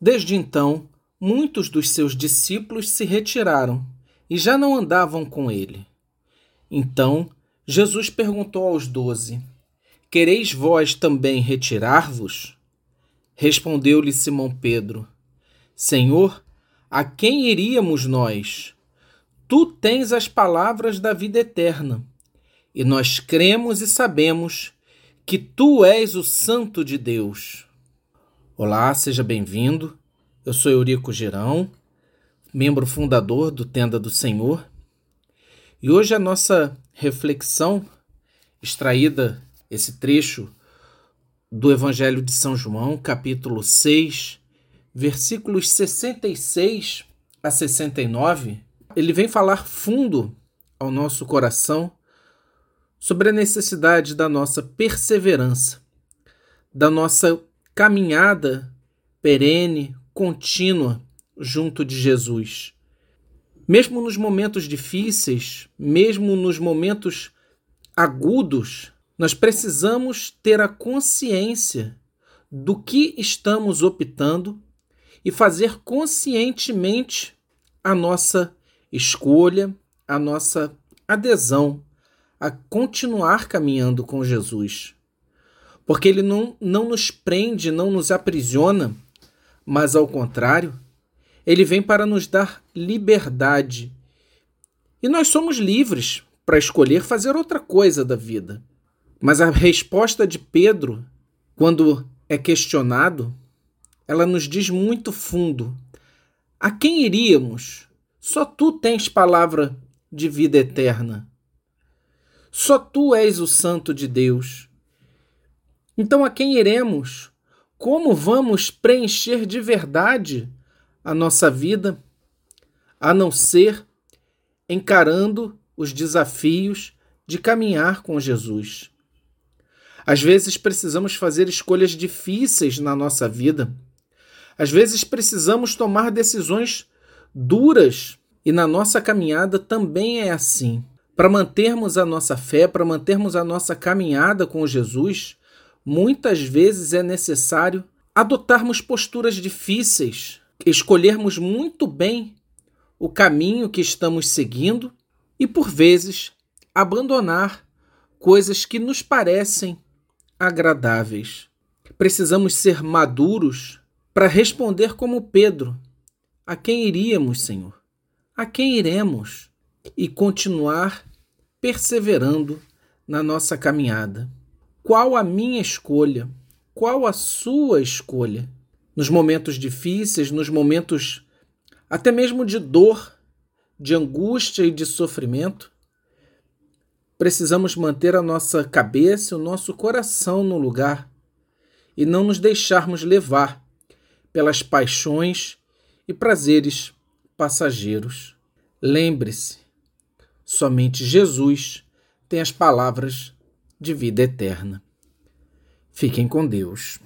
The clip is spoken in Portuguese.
Desde então, muitos dos seus discípulos se retiraram e já não andavam com ele. Então, Jesus perguntou aos doze: Quereis vós também retirar-vos? Respondeu-lhe Simão Pedro: Senhor, a quem iríamos nós? Tu tens as palavras da vida eterna, e nós cremos e sabemos que tu és o Santo de Deus. Olá, seja bem-vindo. Eu sou Eurico Girão, membro fundador do Tenda do Senhor. E hoje a nossa reflexão, extraída esse trecho do Evangelho de São João, capítulo 6, versículos 66 a 69, ele vem falar fundo ao nosso coração sobre a necessidade da nossa perseverança, da nossa caminhada perene, contínua junto de Jesus. Mesmo nos momentos difíceis, mesmo nos momentos agudos, nós precisamos ter a consciência do que estamos optando e fazer conscientemente a nossa escolha, a nossa adesão a continuar caminhando com Jesus porque ele não, não nos prende, não nos aprisiona, mas ao contrário, ele vem para nos dar liberdade. E nós somos livres para escolher fazer outra coisa da vida. Mas a resposta de Pedro, quando é questionado, ela nos diz muito fundo: a quem iríamos? Só tu tens palavra de vida eterna. Só tu és o Santo de Deus. Então, a quem iremos? Como vamos preencher de verdade a nossa vida, a não ser encarando os desafios de caminhar com Jesus? Às vezes precisamos fazer escolhas difíceis na nossa vida. Às vezes precisamos tomar decisões duras e na nossa caminhada também é assim. Para mantermos a nossa fé, para mantermos a nossa caminhada com Jesus, muitas vezes é necessário adotarmos posturas difíceis, escolhermos muito bem o caminho que estamos seguindo e, por vezes, abandonar coisas que nos parecem agradáveis. Precisamos ser maduros para responder como Pedro: A quem iríamos, Senhor? A quem iremos? E continuar perseverando na nossa caminhada. Qual a minha escolha? Qual a sua escolha? Nos momentos difíceis, nos momentos até mesmo de dor, de angústia e de sofrimento, precisamos manter a nossa cabeça e o nosso coração no lugar e não nos deixarmos levar pelas paixões e prazeres passageiros. Lembre-se, somente Jesus tem as palavras de vida eterna. Fiquem com Deus.